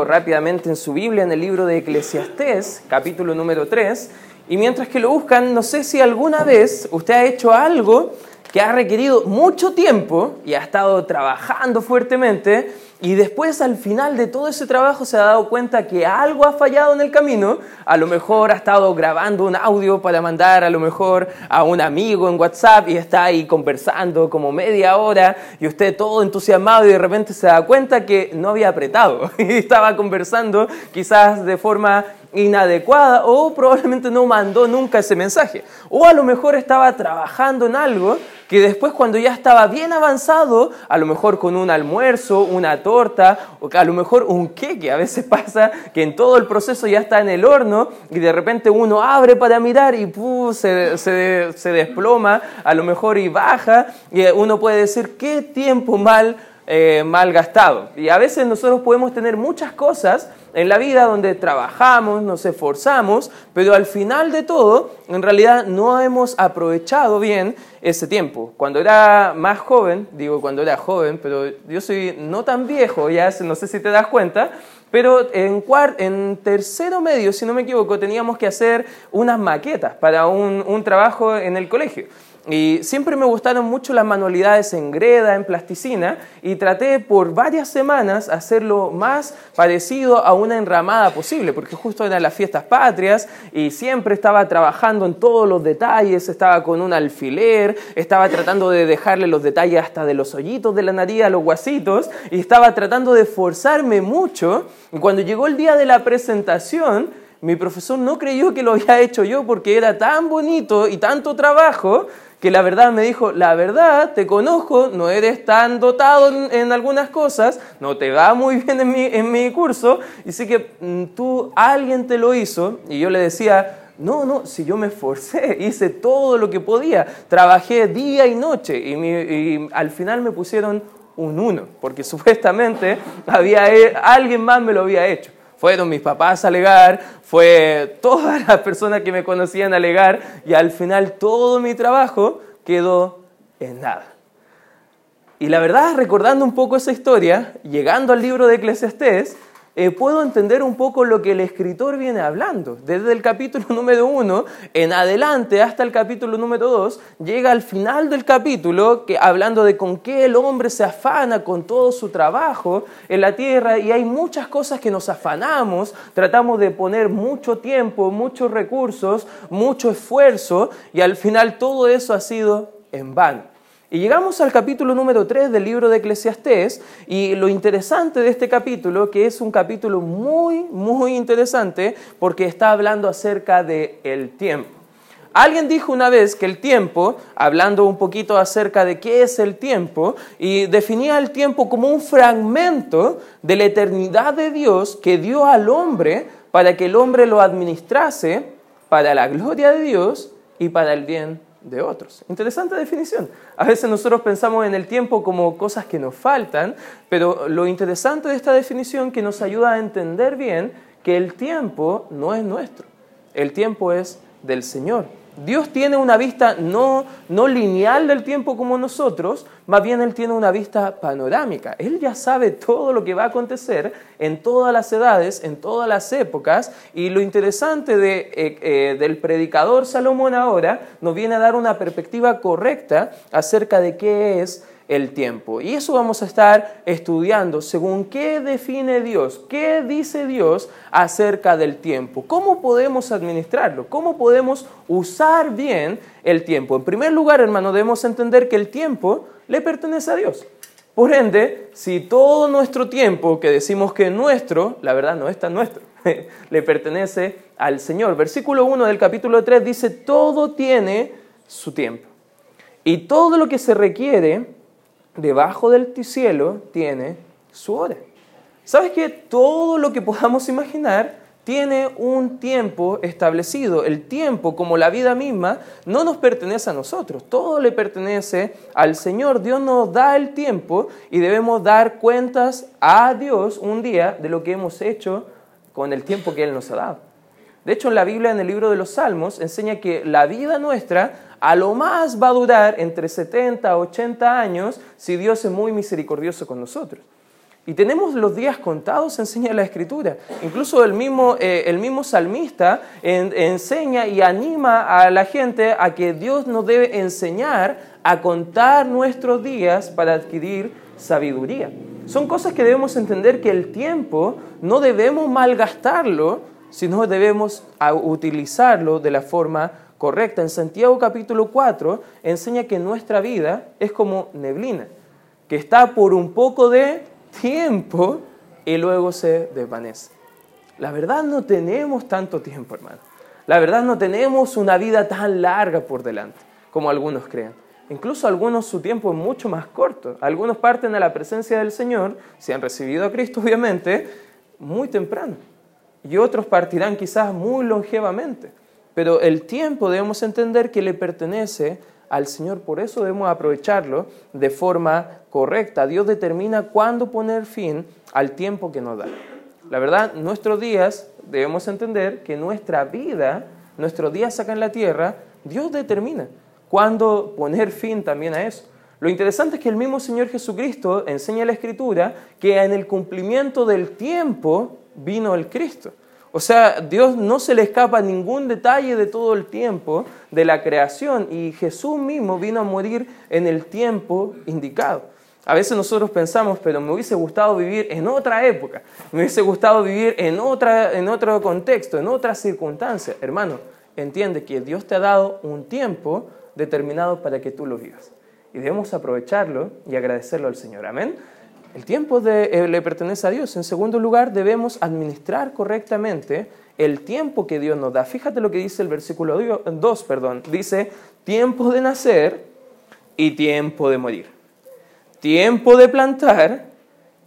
rápidamente en su Biblia en el libro de Eclesiastés, capítulo número 3, y mientras que lo buscan, no sé si alguna vez usted ha hecho algo que ha requerido mucho tiempo y ha estado trabajando fuertemente y después al final de todo ese trabajo se ha dado cuenta que algo ha fallado en el camino, a lo mejor ha estado grabando un audio para mandar a lo mejor a un amigo en WhatsApp y está ahí conversando como media hora y usted todo entusiasmado y de repente se da cuenta que no había apretado y estaba conversando quizás de forma inadecuada o probablemente no mandó nunca ese mensaje. O a lo mejor estaba trabajando en algo que después cuando ya estaba bien avanzado, a lo mejor con un almuerzo, una o a lo mejor un queque, a veces pasa que en todo el proceso ya está en el horno y de repente uno abre para mirar y se, se, desploma, a lo mejor y baja, y uno puede decir, qué tiempo mal, eh, mal gastado. Y a veces nosotros podemos tener muchas cosas en la vida donde trabajamos, nos esforzamos, pero al final de todo, en realidad no hemos aprovechado bien ese tiempo. Cuando era más joven, digo cuando era joven, pero yo soy no tan viejo, ya no sé si te das cuenta, pero en, en tercero medio, si no me equivoco, teníamos que hacer unas maquetas para un, un trabajo en el colegio. Y siempre me gustaron mucho las manualidades en greda, en plasticina, y traté por varias semanas hacerlo más parecido a una enramada posible, porque justo eran las fiestas patrias y siempre estaba trabajando en todos los detalles, estaba con un alfiler, estaba tratando de dejarle los detalles hasta de los hoyitos de la nariz a los guasitos, y estaba tratando de esforzarme mucho. Y cuando llegó el día de la presentación, mi profesor no creyó que lo había hecho yo porque era tan bonito y tanto trabajo que la verdad me dijo, la verdad, te conozco, no eres tan dotado en, algunas cosas, no te va muy bien en mi, en mi curso, y sí que mm, tú, alguien te lo hizo, y yo le decía, no, no, si yo me esforcé, hice todo lo que podía, trabajé día y noche, y, y al final me pusieron un uno, porque supuestamente había, alguien más me lo había hecho. Fueron mis papás a alegar, fue todas las personas que me conocían a alegar y al final todo mi trabajo quedó en nada. Y la verdad, recordando un poco esa historia, llegando al libro de Eclesiastés, eh, puedo entender un poco lo que el escritor viene hablando. Desde el capítulo número uno en adelante hasta el capítulo número dos, llega al final del capítulo que, hablando de con qué el hombre se afana con todo su trabajo en la tierra y hay muchas cosas que nos afanamos, tratamos de poner mucho tiempo, muchos recursos, mucho esfuerzo y al final todo eso ha sido en vano. Y llegamos al capítulo número 3 del libro de Eclesiastés y lo interesante de este capítulo, que es un capítulo muy, muy interesante porque está hablando acerca del el tiempo. Alguien dijo una vez que el tiempo, hablando un poquito acerca de qué es el tiempo, y definía el tiempo como un fragmento de la eternidad de Dios que dio al hombre para que el hombre lo administrase para la gloria de Dios y para el bien de otros. Interesante definición. A veces nosotros pensamos en el tiempo como cosas que nos faltan, pero lo interesante de esta definición que nos ayuda a entender bien que el tiempo no es nuestro, el tiempo es del Señor. Dios tiene una vista no, no lineal del tiempo como nosotros, más bien Él tiene una vista panorámica. Él ya sabe todo lo que va a acontecer en todas las edades, en todas las épocas, y lo interesante de, eh, eh, del predicador Salomón ahora nos viene a dar una perspectiva correcta acerca de qué es el tiempo. Y eso vamos a estar estudiando según qué define Dios, qué dice Dios acerca del tiempo, cómo podemos administrarlo, cómo podemos usar bien el tiempo. En primer lugar, hermano, debemos entender que el tiempo le pertenece a Dios. Por ende, si todo nuestro tiempo que decimos que es nuestro, la verdad no es tan nuestro, le pertenece al Señor. Versículo 1 del capítulo 3 dice, todo tiene su tiempo. Y todo lo que se requiere debajo del cielo tiene su hora. ¿Sabes que todo lo que podamos imaginar tiene un tiempo establecido? El tiempo, como la vida misma, no nos pertenece a nosotros, todo le pertenece al Señor. Dios nos da el tiempo y debemos dar cuentas a Dios un día de lo que hemos hecho con el tiempo que Él nos ha dado. De hecho, en la Biblia, en el libro de los Salmos, enseña que la vida nuestra a lo más va a durar entre 70 a 80 años si Dios es muy misericordioso con nosotros. Y tenemos los días contados, enseña la Escritura. Incluso el mismo, eh, el mismo salmista enseña y anima a la gente a que Dios nos debe enseñar a contar nuestros días para adquirir sabiduría. Son cosas que debemos entender que el tiempo no debemos malgastarlo, sino debemos utilizarlo de la forma correcta. En Santiago capítulo 4 enseña que nuestra vida es como neblina, que está por un poco de tiempo y luego se desvanece. La verdad no tenemos tanto tiempo, hermano. La verdad no tenemos una vida tan larga por delante como algunos creen. Incluso algunos su tiempo es mucho más corto. Algunos parten a la presencia del Señor, si han recibido a Cristo obviamente, muy temprano. Y otros partirán quizás muy longevamente. Pero el tiempo debemos entender que le pertenece al Señor, por eso debemos aprovecharlo de forma correcta. Dios determina cuándo poner fin al tiempo que nos da. La verdad, nuestros días debemos entender que nuestra vida, nuestros días acá en la tierra, Dios determina cuándo poner fin también a eso. Lo interesante es que el mismo Señor Jesucristo enseña en la Escritura que en el cumplimiento del tiempo vino el Cristo. O sea, Dios no se le escapa ningún detalle de todo el tiempo de la creación y Jesús mismo vino a morir en el tiempo indicado. A veces nosotros pensamos, pero me hubiese gustado vivir en otra época, me hubiese gustado vivir en, otra, en otro contexto, en otra circunstancia. Hermano, entiende que Dios te ha dado un tiempo determinado para que tú lo vivas. Y debemos aprovecharlo y agradecerlo al Señor. Amén. El tiempo eh, le pertenece a Dios. En segundo lugar, debemos administrar correctamente el tiempo que Dios nos da. Fíjate lo que dice el versículo 2, perdón. Dice, tiempo de nacer y tiempo de morir. Tiempo de plantar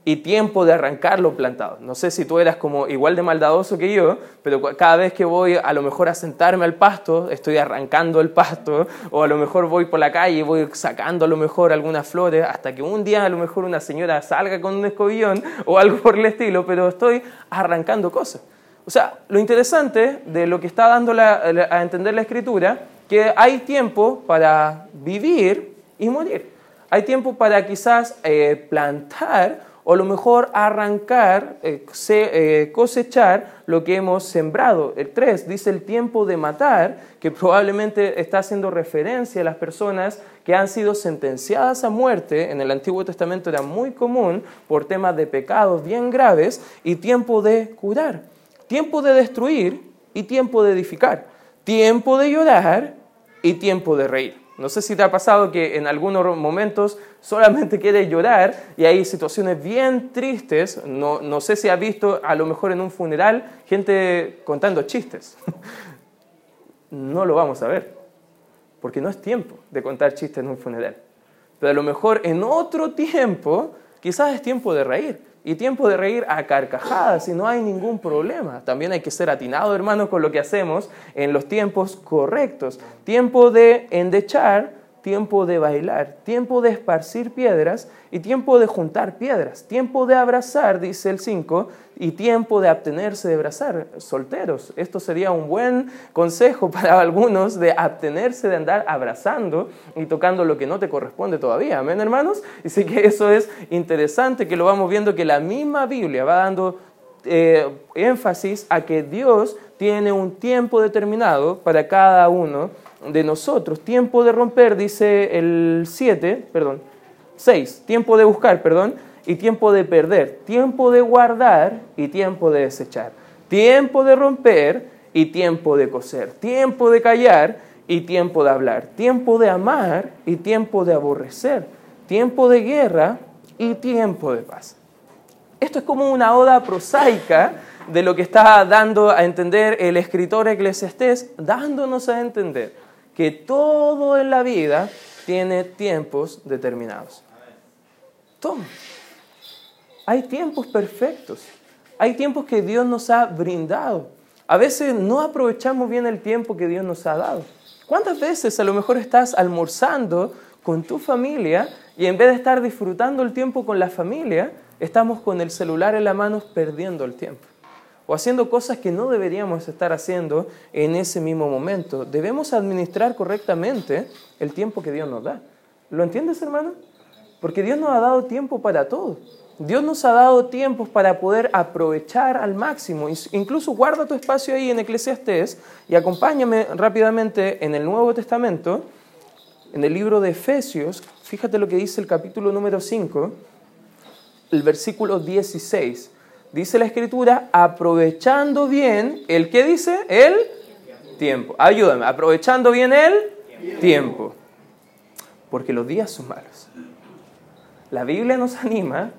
y tiempo de arrancar lo plantado. No sé si tú eras como igual de maldadoso que yo, pero cada vez que voy a lo mejor a sentarme al pasto, estoy arrancando el pasto, o a lo mejor voy por la calle y voy sacando a lo mejor algunas flores, hasta que un día a lo mejor una señora salga con un escobillón o algo por el estilo, pero estoy arrancando cosas. O sea, lo interesante de lo que está dando a entender la escritura, que hay tiempo para vivir y morir. Hay tiempo para quizás eh, plantar o a lo mejor arrancar, eh, eh, cosechar lo que hemos sembrado. El 3 dice el tiempo de matar, que probablemente está haciendo referencia a las personas que han sido sentenciadas a muerte, en el Antiguo Testamento era muy común por temas de pecados bien graves, y tiempo de curar, tiempo de destruir y tiempo de edificar, tiempo de llorar y tiempo de reír. No sé si te ha pasado que en algunos momentos solamente quieres llorar y hay situaciones bien tristes. No, no sé si has visto a lo mejor en un funeral gente contando chistes. No lo vamos a ver, porque no es tiempo de contar chistes en un funeral. Pero a lo mejor en otro tiempo quizás es tiempo de reír y tiempo de reír a carcajadas y no hay ningún problema. También hay que ser atinado, hermano, con lo que hacemos en los tiempos correctos. Tiempo de endechar, tiempo de bailar, tiempo de esparcir piedras y tiempo de juntar piedras, tiempo de abrazar, dice el 5, y tiempo de abstenerse de abrazar. Solteros, esto sería un buen consejo para algunos de abstenerse de andar abrazando y tocando lo que no te corresponde todavía. Amén, hermanos. Y sí que eso es interesante que lo vamos viendo que la misma Biblia va dando eh, énfasis a que Dios tiene un tiempo determinado para cada uno de nosotros. Tiempo de romper, dice el 7, perdón, 6. Tiempo de buscar, perdón, y tiempo de perder. Tiempo de guardar y tiempo de desechar. Tiempo de romper y tiempo de coser. Tiempo de callar y tiempo de hablar. Tiempo de amar y tiempo de aborrecer. Tiempo de guerra y tiempo de paz. Esto es como una oda prosaica de lo que está dando a entender el escritor eclesiastés, dándonos a entender que todo en la vida tiene tiempos determinados. Todo. Hay tiempos perfectos. Hay tiempos que Dios nos ha brindado. A veces no aprovechamos bien el tiempo que Dios nos ha dado. ¿Cuántas veces a lo mejor estás almorzando con tu familia y en vez de estar disfrutando el tiempo con la familia, estamos con el celular en la mano perdiendo el tiempo? O haciendo cosas que no deberíamos estar haciendo en ese mismo momento. Debemos administrar correctamente el tiempo que Dios nos da. ¿Lo entiendes, hermano? Porque Dios nos ha dado tiempo para todo. Dios nos ha dado tiempos para poder aprovechar al máximo. Incluso guarda tu espacio ahí en Eclesiastés y acompáñame rápidamente en el Nuevo Testamento, en el libro de Efesios. Fíjate lo que dice el capítulo número 5, el versículo 16. Dice la escritura, aprovechando bien, ¿el qué dice? El tiempo. Ayúdame, aprovechando bien el tiempo. Porque los días son malos. La Biblia nos anima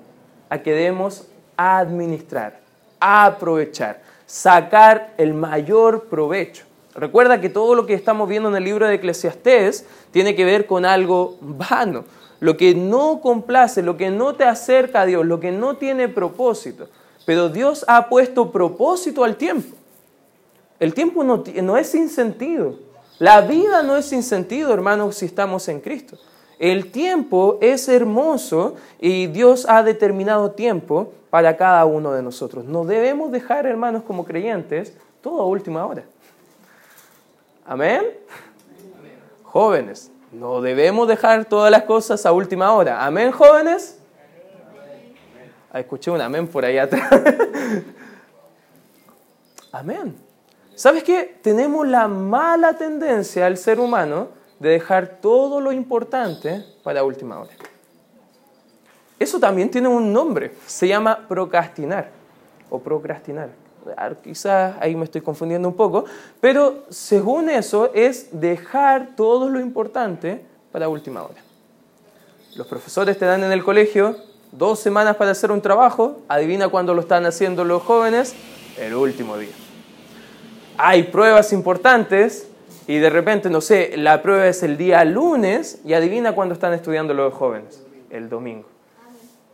a que debemos administrar, aprovechar, sacar el mayor provecho. Recuerda que todo lo que estamos viendo en el libro de Eclesiastés tiene que ver con algo vano, lo que no complace, lo que no te acerca a Dios, lo que no tiene propósito. Pero Dios ha puesto propósito al tiempo. El tiempo no, es sin sentido. La vida no es sin sentido, hermanos, si estamos en Cristo. El tiempo es hermoso y Dios ha determinado tiempo para cada uno de nosotros. No debemos dejar, hermanos, como creyentes, todo a última hora. Amén. Jóvenes, no debemos dejar todas las cosas a última hora. Amén, jóvenes. Ah, escuché un amén por ahí atrás. amén. ¿Sabes qué? Tenemos la mala tendencia al ser humano de dejar todo lo importante para última hora. Eso también tiene un nombre, se llama procrastinar o procrastinar. Quizás ahí me estoy confundiendo un poco, pero según eso es dejar todo lo importante para última hora. Los profesores te dan en el colegio dos semanas para hacer un trabajo, adivina cuándo lo están haciendo los jóvenes, el último día. Hay pruebas importantes y de repente, no sé, la prueba es el día lunes y adivina cuándo están estudiando los jóvenes, el domingo.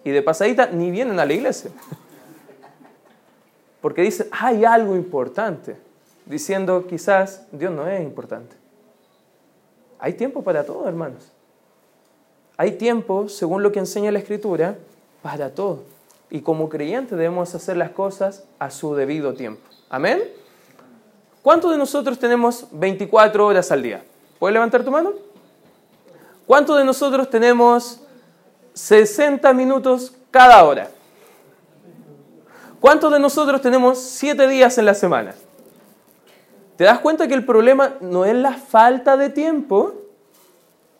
Y de pasadita ni vienen a la iglesia. Porque dicen, hay algo importante, diciendo quizás Dios no es importante. Hay tiempo para todo, hermanos. Hay tiempo, según lo que enseña la Escritura, para todo. Y como creyentes debemos hacer las cosas a su debido tiempo. Amén. ¿Cuántos de nosotros tenemos 24 horas al día? ¿Puedes levantar tu mano? ¿Cuántos de nosotros tenemos 60 minutos cada hora? ¿Cuántos de nosotros tenemos 7 días en la semana? ¿Te das cuenta que el problema no es la falta de tiempo,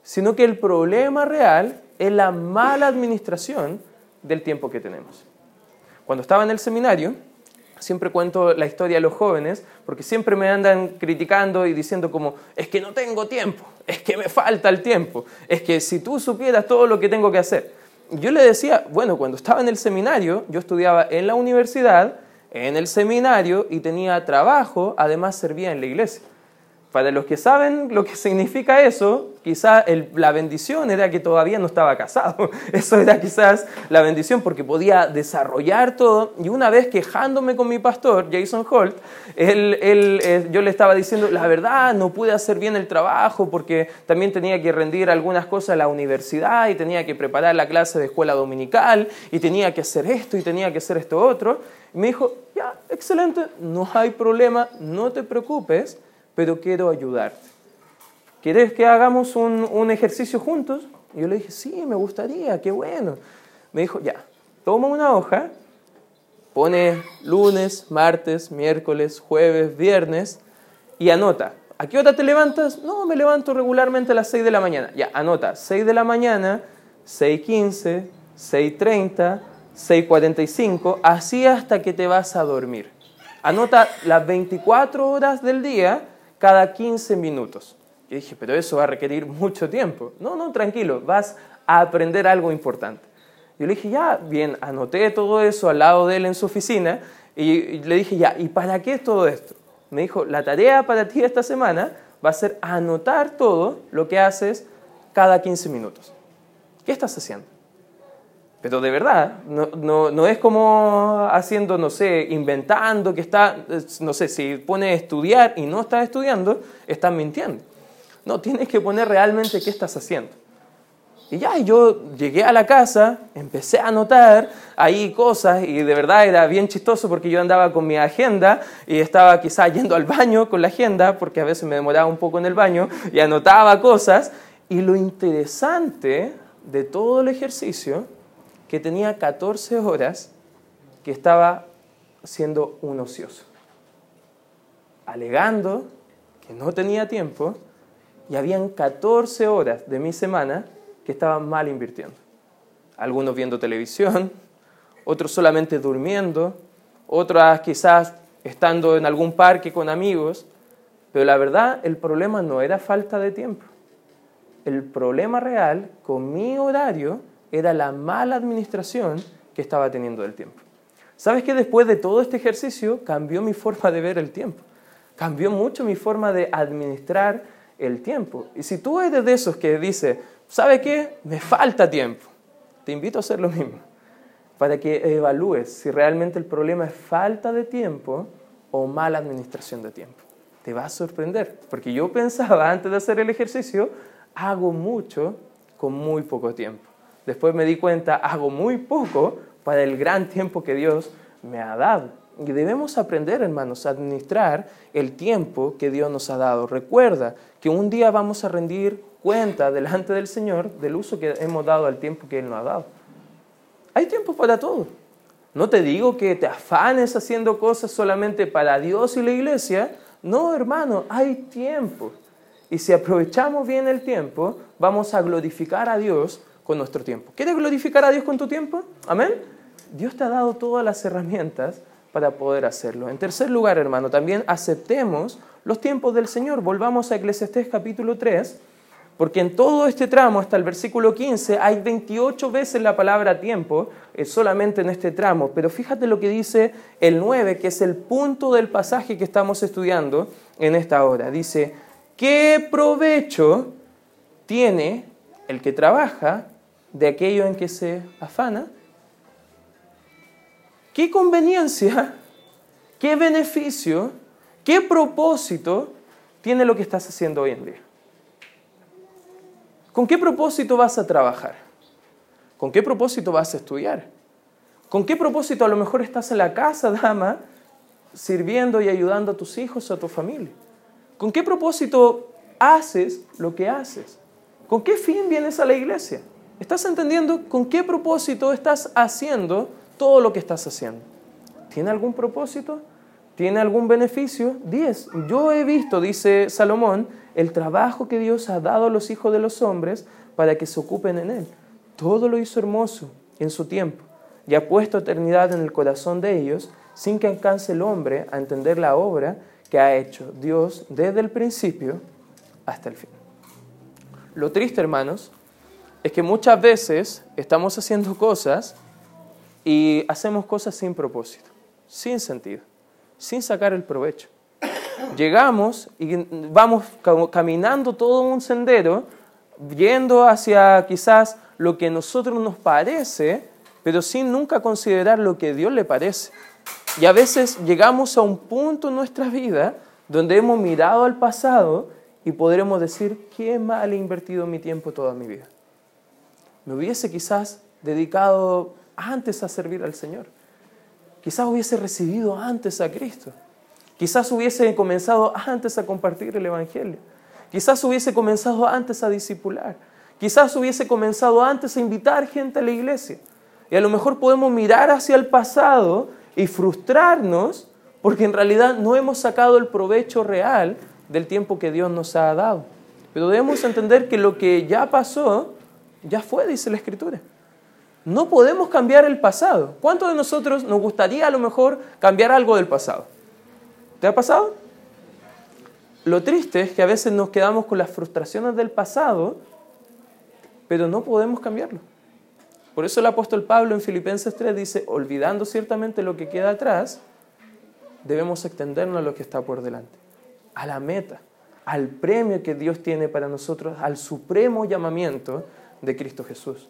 sino que el problema real es la mala administración del tiempo que tenemos? Cuando estaba en el seminario, siempre cuento la historia a los jóvenes, porque siempre me andan criticando y diciendo como, es que no tengo tiempo, es que me falta el tiempo, es que si tú supieras todo lo que tengo que hacer. Yo le decía, bueno, cuando estaba en el seminario, yo estudiaba en la universidad, en el seminario y tenía trabajo, además servía en la iglesia. Para los que saben lo que significa eso, quizás la bendición era que todavía no estaba casado. Eso era quizás la bendición porque podía desarrollar todo. Y una vez quejándome con mi pastor, Jason Holt, él, eh, yo le estaba diciendo, la verdad, no pude hacer bien el trabajo porque también tenía que rendir algunas cosas a la universidad y tenía que preparar la clase de escuela dominical y tenía que hacer esto y tenía que hacer esto otro. Y me dijo, ya, excelente, no hay problema, no te preocupes pero quiero ayudarte. ¿Quieres que hagamos un, ejercicio juntos? Y yo le dije, sí, me gustaría, qué bueno. Me dijo, ya, toma una hoja, pone lunes, martes, miércoles, jueves, viernes y anota. ¿A qué hora te levantas? No, me levanto regularmente a las 6 de la mañana. Ya, anota, 6 de la mañana, 6.15, 6.30, 6.45, así hasta que te vas a dormir. Anota las 24 horas del día cada 15 minutos. Yo dije, pero eso va a requerir mucho tiempo. No, no, tranquilo, vas a aprender algo importante. Yo le dije, ya, bien, anoté todo eso al lado de él en su oficina y le dije, ya, ¿y para qué es todo esto? Me dijo, la tarea para ti esta semana va a ser anotar todo lo que haces cada 15 minutos. ¿Qué estás haciendo? Pero de verdad, no, no, es como haciendo, no sé, inventando que está, no sé, si pone estudiar y no estás estudiando, estás mintiendo. No, tienes que poner realmente qué estás haciendo. Y ya, yo llegué a la casa, empecé a anotar ahí cosas y de verdad era bien chistoso porque yo andaba con mi agenda y estaba quizá yendo al baño con la agenda porque a veces me demoraba un poco en el baño y anotaba cosas. Y lo interesante de todo el ejercicio que tenía 14 horas que estaba siendo un ocioso, alegando que no tenía tiempo y habían 14 horas de mi semana que estaban mal invirtiendo. Algunos viendo televisión, otros solamente durmiendo, otras quizás estando en algún parque con amigos, pero la verdad el problema no era falta de tiempo. El problema real con mi horario era la mala administración que estaba teniendo del tiempo. ¿Sabes que después de todo este ejercicio cambió mi forma de ver el tiempo? Cambió mucho mi forma de administrar el tiempo. Y si tú eres de esos que dice, ¿sabe qué? Me falta tiempo. Te invito a hacer lo mismo, para que evalúes si realmente el problema es falta de tiempo o mala administración de tiempo. Te va a sorprender, porque yo pensaba antes de hacer el ejercicio, hago mucho con muy poco tiempo. Después me di cuenta, hago muy poco para el gran tiempo que Dios me ha dado. Y debemos aprender, hermanos, a administrar el tiempo que Dios nos ha dado. Recuerda que un día vamos a rendir cuenta delante del Señor del uso que hemos dado al tiempo que Él nos ha dado. Hay tiempo para todo. No te digo que te afanes haciendo cosas solamente para Dios y la iglesia. No, hermano, hay tiempo. Y si aprovechamos bien el tiempo, vamos a glorificar a Dios con nuestro tiempo. ¿Quieres glorificar a Dios con tu tiempo? Amén. Dios te ha dado todas las herramientas para poder hacerlo. En tercer lugar, hermano, también aceptemos los tiempos del Señor. Volvamos a Eclesiastés capítulo 3, porque en todo este tramo, hasta el versículo 15, hay 28 veces la palabra tiempo, eh, solamente en este tramo. Pero fíjate lo que dice el 9, que es el punto del pasaje que estamos estudiando en esta hora. Dice, ¿qué provecho tiene el que trabaja de aquello en que se afana? ¿Qué conveniencia, qué beneficio, qué propósito tiene lo que estás haciendo hoy en día? ¿Con qué propósito vas a trabajar? ¿Con qué propósito vas a estudiar? ¿Con qué propósito a lo mejor estás en la casa, dama, sirviendo y ayudando a tus hijos a tu familia? ¿Con qué propósito haces lo que haces? ¿Con qué fin vienes a la iglesia? ¿Estás entendiendo con qué propósito estás haciendo todo lo que estás haciendo. ¿Tiene algún propósito? ¿Tiene algún beneficio? Diez. Yo he visto, dice Salomón, el trabajo que Dios ha dado a los hijos de los hombres para que se ocupen en él. Todo lo hizo hermoso en su tiempo y ha puesto eternidad en el corazón de ellos sin que alcance el hombre a entender la obra que ha hecho Dios desde el principio hasta el fin. Lo triste, hermanos, es que muchas veces estamos haciendo cosas y hacemos cosas sin propósito, sin sentido, sin sacar el provecho. Llegamos y vamos caminando todo un sendero, yendo hacia quizás lo que a nosotros nos parece, pero sin nunca considerar lo que Dios le parece. Y a veces llegamos a un punto en nuestra vida donde hemos mirado al pasado y podremos decir, qué mal he invertido mi tiempo toda mi vida. Me hubiese quizás dedicado antes a servir al Señor. Quizás hubiese recibido antes a Cristo. Quizás hubiese comenzado antes a compartir el Evangelio. Quizás hubiese comenzado antes a discipular. Quizás hubiese comenzado antes a invitar gente a la iglesia. Y a lo mejor podemos mirar hacia el pasado y frustrarnos porque en realidad no hemos sacado el provecho real del tiempo que Dios nos ha dado. Pero debemos entender que lo que ya pasó, ya fue, dice la Escritura. No podemos cambiar el pasado. ¿Cuántos de nosotros nos gustaría a lo mejor cambiar algo del pasado? ¿Te ha pasado? Lo triste es que a veces nos quedamos con las frustraciones del pasado, pero no podemos cambiarlo. Por eso el apóstol Pablo en Filipenses 3 dice, olvidando ciertamente lo que queda atrás, debemos extendernos a lo que está por delante, a la meta, al premio que Dios tiene para nosotros, al supremo llamamiento de Cristo Jesús.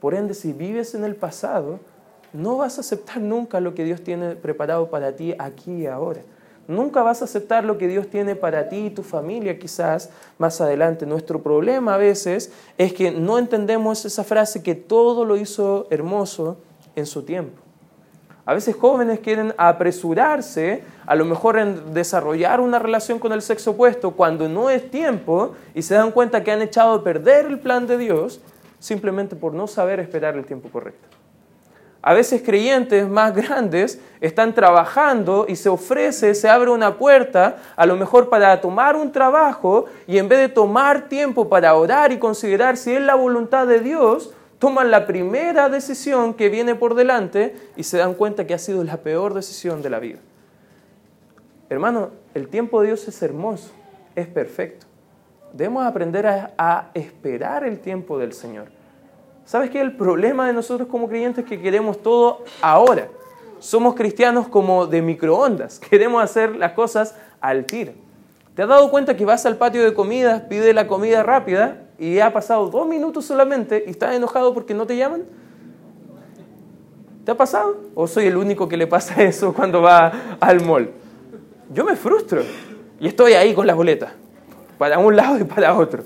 Por ende, si vives en el pasado, no vas a aceptar nunca lo que Dios tiene preparado para ti aquí y ahora. Nunca vas a aceptar lo que Dios tiene para ti y tu familia quizás más adelante. Nuestro problema a veces es que no entendemos esa frase que todo lo hizo hermoso en su tiempo. A veces jóvenes quieren apresurarse, a lo mejor en desarrollar una relación con el sexo opuesto cuando no es tiempo y se dan cuenta que han echado a perder el plan de Dios simplemente por no saber esperar el tiempo correcto. A veces creyentes más grandes están trabajando y se ofrece, se abre una puerta, a lo mejor para tomar un trabajo y en vez de tomar tiempo para orar y considerar si es la voluntad de Dios, toman la primera decisión que viene por delante y se dan cuenta que ha sido la peor decisión de la vida. Hermano, el tiempo de Dios es hermoso, es perfecto. Debemos aprender a, esperar el tiempo del Señor. ¿Sabes qué? El problema de nosotros como creyentes es que queremos todo ahora. Somos cristianos como de microondas. Queremos hacer las cosas al tiro. ¿Te has dado cuenta que vas al patio de comidas, pide la comida rápida y ha pasado dos minutos solamente y estás enojado porque no te llaman? ¿Te ha pasado? ¿O soy el único que le pasa eso cuando va al mall? Yo me frustro y estoy ahí con las boletas, para un lado y para otro.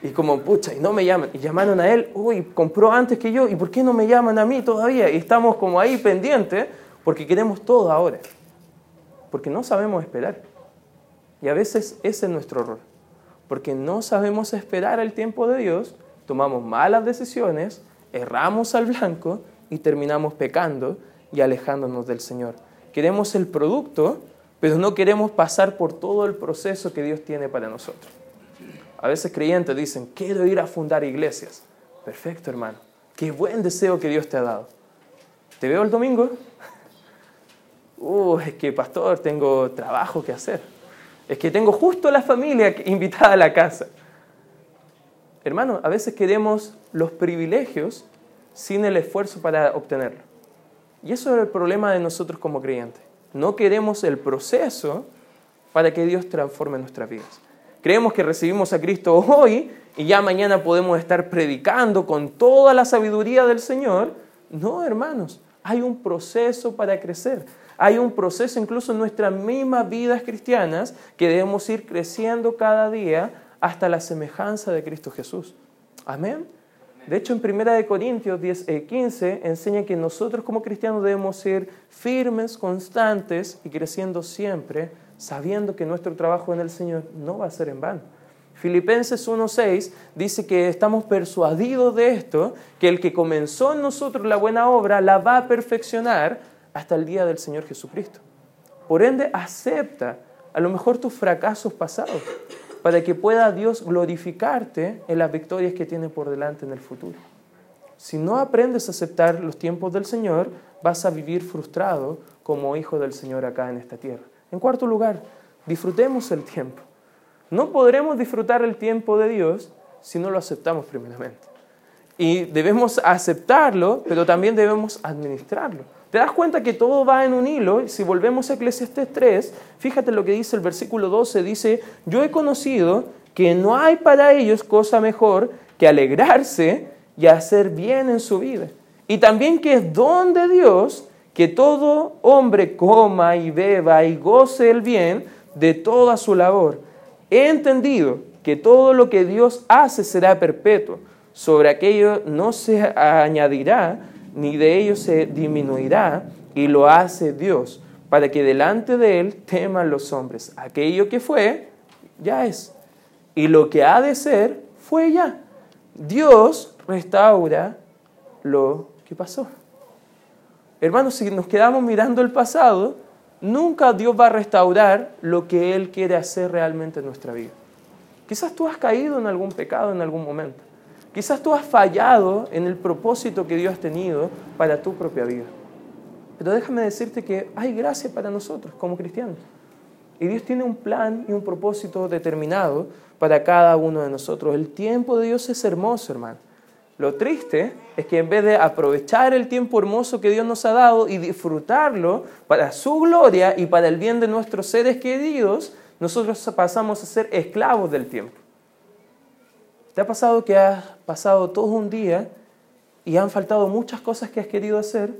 Y como, pucha, y no me llaman. Y llamaron a él, uy, compró antes que yo, ¿y por qué no me llaman a mí todavía? Y estamos como ahí pendientes porque queremos todo ahora. Porque no sabemos esperar. Y a veces ese es nuestro error porque no sabemos esperar el tiempo de Dios, tomamos malas decisiones, erramos al blanco y terminamos pecando y alejándonos del Señor. Queremos el producto, pero no queremos pasar por todo el proceso que Dios tiene para nosotros. A veces creyentes dicen, quiero ir a fundar iglesias. Perfecto, hermano. Qué buen deseo que Dios te ha dado. ¿Te veo el domingo? Uh, es que, pastor, tengo trabajo que hacer. Es que tengo justo la familia invitada a la casa. Hermano, a veces queremos los privilegios sin el esfuerzo para obtenerlo. Y eso es el problema de nosotros como creyentes. No queremos el proceso para que Dios transforme nuestras vidas. Creemos que recibimos a Cristo hoy y ya mañana podemos estar predicando con toda la sabiduría del Señor. No, hermanos, hay un proceso para crecer hay un proceso incluso en nuestras mismas vidas cristianas que debemos ir creciendo cada día hasta la semejanza de Cristo Jesús. Amén. De hecho, en 1 Corintios 10, 15 eh, enseña que nosotros como cristianos debemos ser firmes, constantes y creciendo siempre, sabiendo que nuestro trabajo en el Señor no va a ser en vano. Filipenses 1.6 dice que estamos persuadidos de esto, que el que comenzó en nosotros la buena obra la va a perfeccionar hasta el día del Señor Jesucristo. Por ende, acepta a lo mejor tus fracasos pasados para que pueda Dios glorificarte en las victorias que tiene por delante en el futuro. Si no aprendes a aceptar los tiempos del Señor, vas a vivir frustrado como hijo del Señor acá en esta tierra. En cuarto lugar, disfrutemos el tiempo. No podremos disfrutar el tiempo de Dios si no lo aceptamos primeramente. Y debemos aceptarlo, pero también debemos administrarlo. ¿Te das cuenta que todo va en un hilo? Si volvemos a Eclesiastes 3, fíjate lo que dice el versículo 12, dice, yo he conocido que no hay para ellos cosa mejor que alegrarse y hacer bien en su vida. Y también que es don de Dios que todo hombre coma y beba y goce el bien de toda su labor. He entendido que todo lo que Dios hace será perpetuo. Sobre aquello no se añadirá ni de ellos se disminuirá, y lo hace Dios, para que delante de Él teman los hombres. Aquello que fue, ya es. Y lo que ha de ser, fue ya. Dios restaura lo que pasó. Hermanos, si nos quedamos mirando el pasado, nunca Dios va a restaurar lo que Él quiere hacer realmente en nuestra vida. Quizás tú has caído en algún pecado en algún momento. Quizás tú has fallado en el propósito que Dios ha tenido para tu propia vida. Pero déjame decirte que hay gracia para nosotros como cristianos. Y Dios tiene un plan y un propósito determinado para cada uno de nosotros. El tiempo de Dios es hermoso, hermano. Lo triste es que en vez de aprovechar el tiempo hermoso que Dios nos ha dado y disfrutarlo para su gloria y para el bien de nuestros seres queridos, nosotros pasamos a ser esclavos del tiempo. ¿Te ha pasado que has pasado todo un día y han faltado muchas cosas que has querido hacer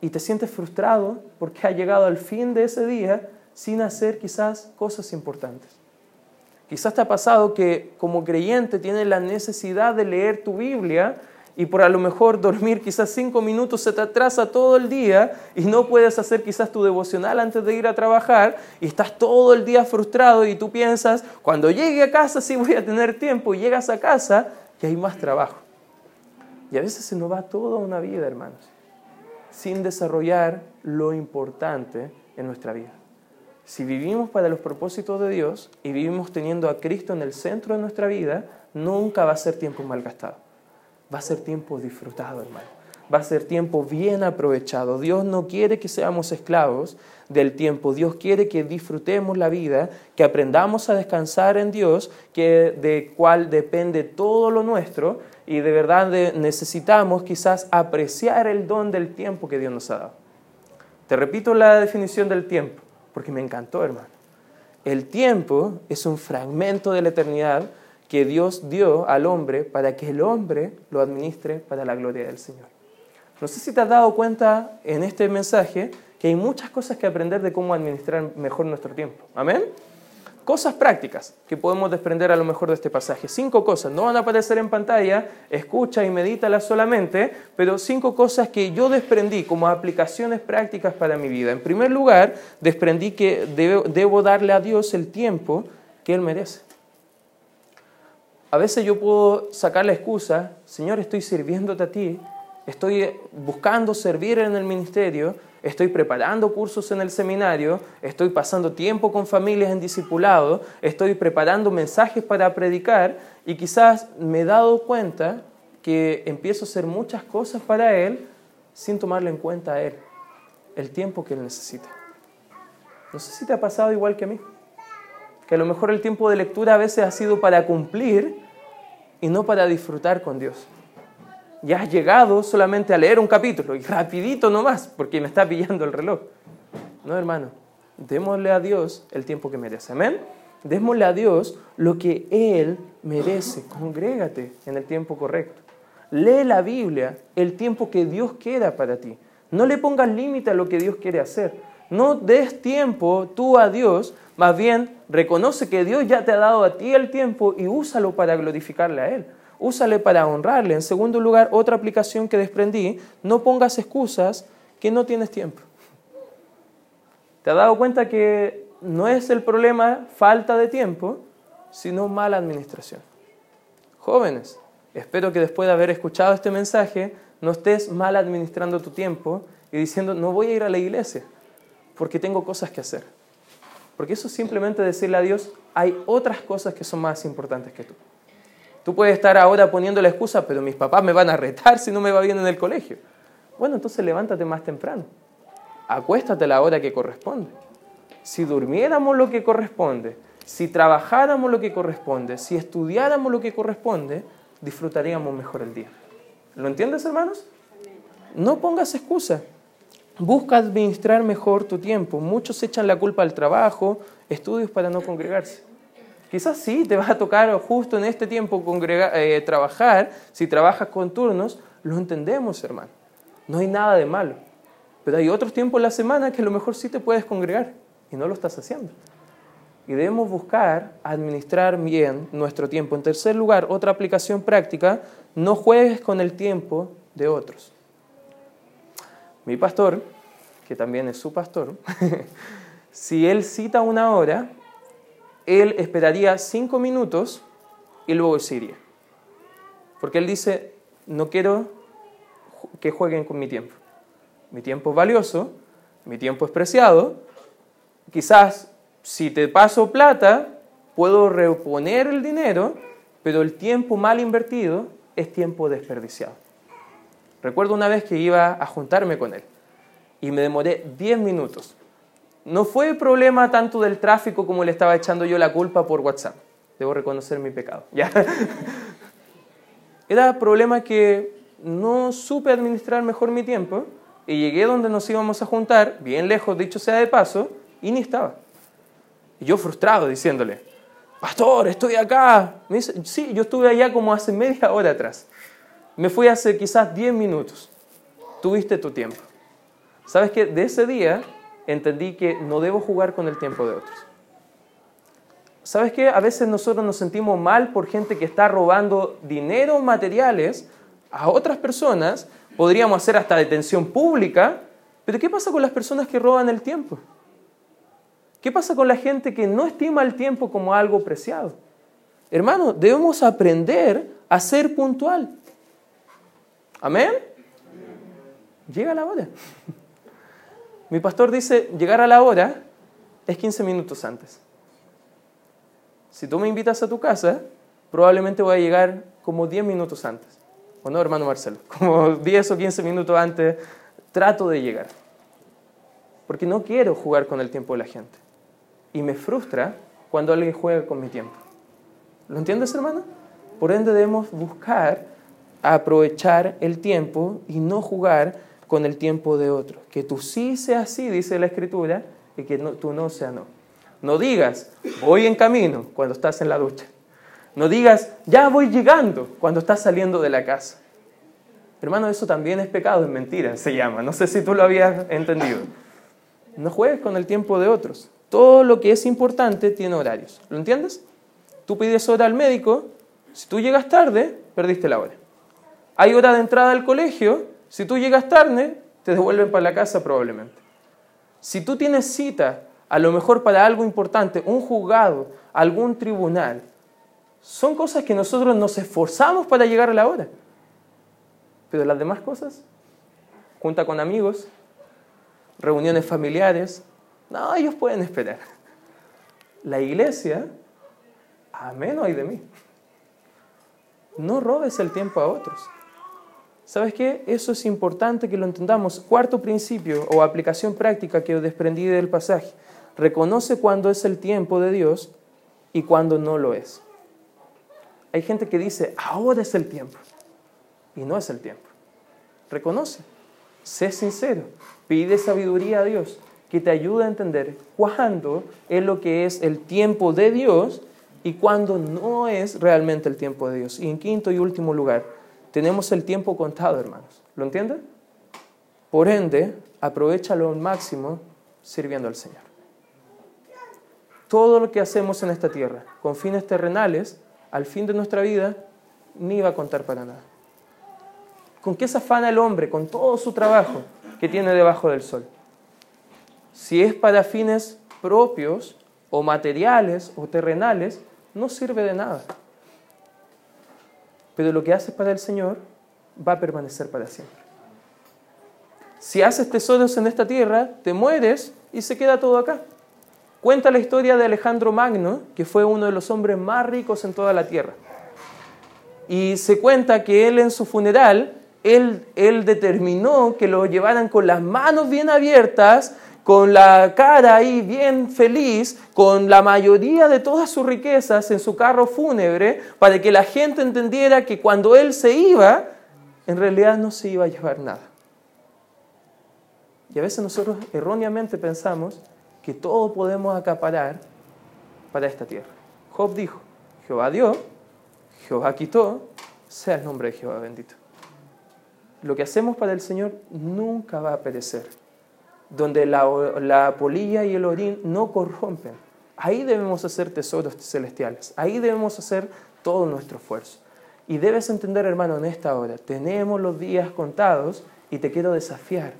y te sientes frustrado porque ha llegado al fin de ese día sin hacer quizás cosas importantes? Quizás te ha pasado que como creyente tienes la necesidad de leer tu Biblia y por a lo mejor dormir quizás cinco minutos se te atrasa todo el día y no puedes hacer quizás tu devocional antes de ir a trabajar y estás todo el día frustrado y tú piensas, cuando llegue a casa sí voy a tener tiempo y llegas a casa y hay más trabajo. Y a veces se nos va toda una vida, hermanos. sin desarrollar lo importante en nuestra vida. Si vivimos para los propósitos de Dios y vivimos teniendo a Cristo en el centro de nuestra vida, nunca va a ser tiempo malgastado. Va a ser tiempo disfrutado, hermano. Va a ser tiempo bien aprovechado. Dios no quiere que seamos esclavos del tiempo. Dios quiere que disfrutemos la vida, que aprendamos a descansar en Dios, que de cual depende todo lo nuestro y de verdad necesitamos quizás apreciar el don del tiempo que Dios nos ha dado. Te repito la definición del tiempo, porque me encantó, hermano. El tiempo es un fragmento de la eternidad que Dios dio al hombre para que el hombre lo administre para la gloria del Señor. No sé si te has dado cuenta en este mensaje que hay muchas cosas que aprender de cómo administrar mejor nuestro tiempo. Amén. Cosas prácticas que podemos desprender a lo mejor de este pasaje. Cinco cosas, no van a aparecer en pantalla, escucha y medítalas solamente, pero cinco cosas que yo desprendí como aplicaciones prácticas para mi vida. En primer lugar, desprendí que debo, darle a Dios el tiempo que Él merece. A veces yo puedo sacar la excusa, Señor, estoy sirviéndote a ti, estoy buscando servir en el ministerio, estoy preparando cursos en el seminario, estoy pasando tiempo con familias en discipulado, estoy preparando mensajes para predicar y quizás me he dado cuenta que empiezo a hacer muchas cosas para Él sin tomarle en cuenta a Él, el tiempo que Él necesita. No sé si te ha pasado igual que a mí, que a lo mejor el tiempo de lectura a veces ha sido para cumplir y no para disfrutar con Dios ya has llegado solamente a leer un capítulo y rapidito nomás, porque me está pillando el reloj. No, hermano, démosle a Dios el tiempo que merece. Amén. Démosle a Dios lo que Él merece. Congrégate en el tiempo correcto. Lee la Biblia el tiempo que Dios quiera para ti. No le pongas límite a lo que Dios quiere hacer. No des tiempo tú a Dios, más bien reconoce que Dios ya te ha dado a ti el tiempo y úsalo para glorificarle a Él úsale para honrarle. En segundo lugar, otra aplicación que desprendí, no pongas excusas que no tienes tiempo. ¿Te has dado cuenta que no es el problema falta de tiempo, sino mala administración? Jóvenes, espero que después de haber escuchado este mensaje, no estés mal administrando tu tiempo y diciendo, no voy a ir a la iglesia porque tengo cosas que hacer. Porque eso es simplemente decirle a Dios, hay otras cosas que son más importantes que tú. Tú puedes estar ahora poniendo la excusa, pero mis papás me van a retar si no me va bien en el colegio. Bueno, entonces levántate más temprano. Acuéstate a la hora que corresponde. Si durmiéramos lo que corresponde, si trabajáramos lo que corresponde, si estudiáramos lo que corresponde, disfrutaríamos mejor el día. ¿Lo entiendes, hermanos? No pongas excusa. Busca administrar mejor tu tiempo. Muchos echan la culpa al trabajo, estudios para no congregarse. Quizás sí, te va a tocar justo en este tiempo eh, trabajar, si trabajas con turnos, lo entendemos, hermano. No hay nada de malo. Pero hay otros tiempos en la semana que a lo mejor sí te puedes congregar y no lo estás haciendo. Y debemos buscar administrar bien nuestro tiempo. En tercer lugar, otra aplicación práctica, no juegues con el tiempo de otros. Mi pastor, que también es su pastor, si él cita una hora, él esperaría cinco minutos y luego se iría. Porque él dice, no quiero que jueguen con mi tiempo. Mi tiempo es valioso, mi tiempo es preciado. Quizás si te paso plata, puedo reponer el dinero, pero el tiempo mal invertido es tiempo desperdiciado. Recuerdo una vez que iba a juntarme con él y me demoré 10 minutos no fue problema tanto del tráfico como le estaba echando yo la culpa por WhatsApp. Debo reconocer mi pecado. ¿ya? Era problema que no supe administrar mejor mi tiempo y llegué donde nos íbamos a juntar, bien lejos, dicho sea de paso, y ni estaba. Y yo frustrado diciéndole, pastor, estoy acá. Sí, yo estuve allá como hace media hora atrás. Me fui hace quizás 10 minutos. Tuviste tu tiempo. ¿Sabes qué? De ese día entendí que no debo jugar con el tiempo de otros. ¿Sabes qué? A veces nosotros nos sentimos mal por gente que está robando dinero o materiales a otras personas. Podríamos hacer hasta detención pública. Pero ¿qué pasa con las personas que roban el tiempo? ¿Qué pasa con la gente que no estima el tiempo como algo preciado? Hermano, debemos aprender a ser puntual. Amén. llega la hora. Mi pastor dice, llegar a la hora es 15 minutos antes. Si tú me invitas a tu casa, probablemente voy a llegar como 10 minutos antes. ¿O no, hermano Marcelo? Como 10 o 15 minutos antes trato de llegar. Porque no quiero jugar con el tiempo de la gente. Y me frustra cuando alguien juega con mi tiempo. ¿Lo entiendes, hermano? Por ende debemos buscar aprovechar el tiempo y no jugar con el tiempo de otro. Que tú sí sea así, dice la Escritura, y que tú no sea no. No digas, voy en camino cuando estás en la ducha. No digas, ya voy llegando cuando estás saliendo de la casa. Hermano, eso también es pecado, es mentira, se llama. No sé si tú lo habías entendido. No juegues con el tiempo de otros. Todo lo que es importante tiene horarios. ¿Lo entiendes? Tú pides hora al médico, si tú llegas tarde, perdiste la hora. Hay hora de entrada al colegio, si tú llegas tarde, te devuelven para la casa probablemente. Si tú tienes cita, a lo mejor para algo importante, un juzgado, algún tribunal, son cosas que nosotros nos esforzamos para llegar a la hora. Pero las demás cosas, junta con amigos, reuniones familiares, no, ellos pueden esperar. La iglesia, a menos hay de mí. No robes el tiempo a otros. ¿Sabes qué? Eso es importante que lo entendamos. Cuarto principio o aplicación práctica que desprendí del pasaje. Reconoce cuándo es el tiempo de Dios y cuándo no lo es. Hay gente que dice, ahora es el tiempo. Y no es el tiempo. Reconoce. Sé sincero. Pide sabiduría a Dios que te ayude a entender cuándo es lo que es el tiempo de Dios y cuándo no es realmente el tiempo de Dios. Y en quinto y último lugar, tenemos el tiempo contado, hermanos. ¿Lo entienden? Por ende, aprovechalo al máximo sirviendo al Señor. Todo lo que hacemos en esta tierra con fines terrenales, al fin de nuestra vida, ni va a contar para nada. ¿Con qué se afana el hombre con todo su trabajo que tiene debajo del sol? Si es para fines propios o materiales o terrenales, no sirve de nada. Pero lo que haces para el Señor va a permanecer para siempre. Si haces tesoros en esta tierra, te mueres y se queda todo acá. Cuenta la historia de Alejandro Magno, que fue uno de los hombres más ricos en toda la tierra. Y se cuenta que él en su funeral, él, él determinó que lo llevaran con las manos bien abiertas con la cara ahí bien feliz, con la mayoría de todas sus riquezas en su carro fúnebre, para que la gente entendiera que cuando él se iba, en realidad no se iba a llevar nada. Y a veces nosotros erróneamente pensamos que todo podemos acaparar para esta tierra. Job dijo, Jehová dio, Jehová quitó, sea el nombre de Jehová bendito. Lo que hacemos para el Señor nunca va a perecer donde la, polilla y el orín no corrompen. Ahí debemos hacer tesoros celestiales, ahí debemos hacer todo nuestro esfuerzo. Y debes entender, hermano, en esta hora, tenemos los días contados y te quiero desafiar,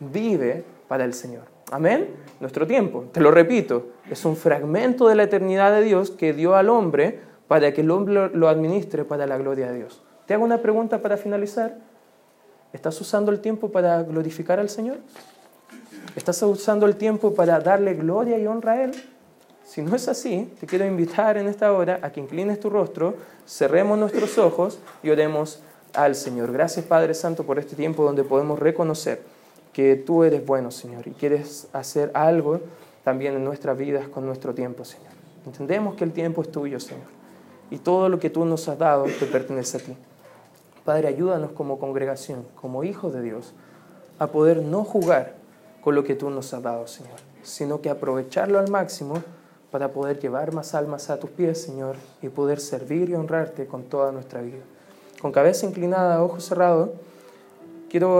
vive para el Señor. Amén. Nuestro tiempo, te lo repito, es un fragmento de la eternidad de Dios que dio al hombre para que el hombre lo administre para la gloria de Dios. Te hago una pregunta para finalizar. ¿Estás usando el tiempo para glorificar al Señor? ¿Estás usando el tiempo para darle gloria y honra a Él? Si no es así, te quiero invitar en esta hora a que inclines tu rostro, cerremos nuestros ojos y oremos al Señor. Gracias Padre Santo por este tiempo donde podemos reconocer que tú eres bueno, Señor, y quieres hacer algo también en nuestras vidas con nuestro tiempo, Señor. Entendemos que el tiempo es tuyo, Señor, y todo lo que tú nos has dado te pertenece a ti. Padre, ayúdanos como congregación, como hijos de Dios, a poder no jugar con lo que tú nos has dado, Señor, sino que aprovecharlo al máximo para poder llevar más almas a tus pies, Señor, y poder servir y honrarte con toda nuestra vida. Con cabeza inclinada, ojos cerrados, quiero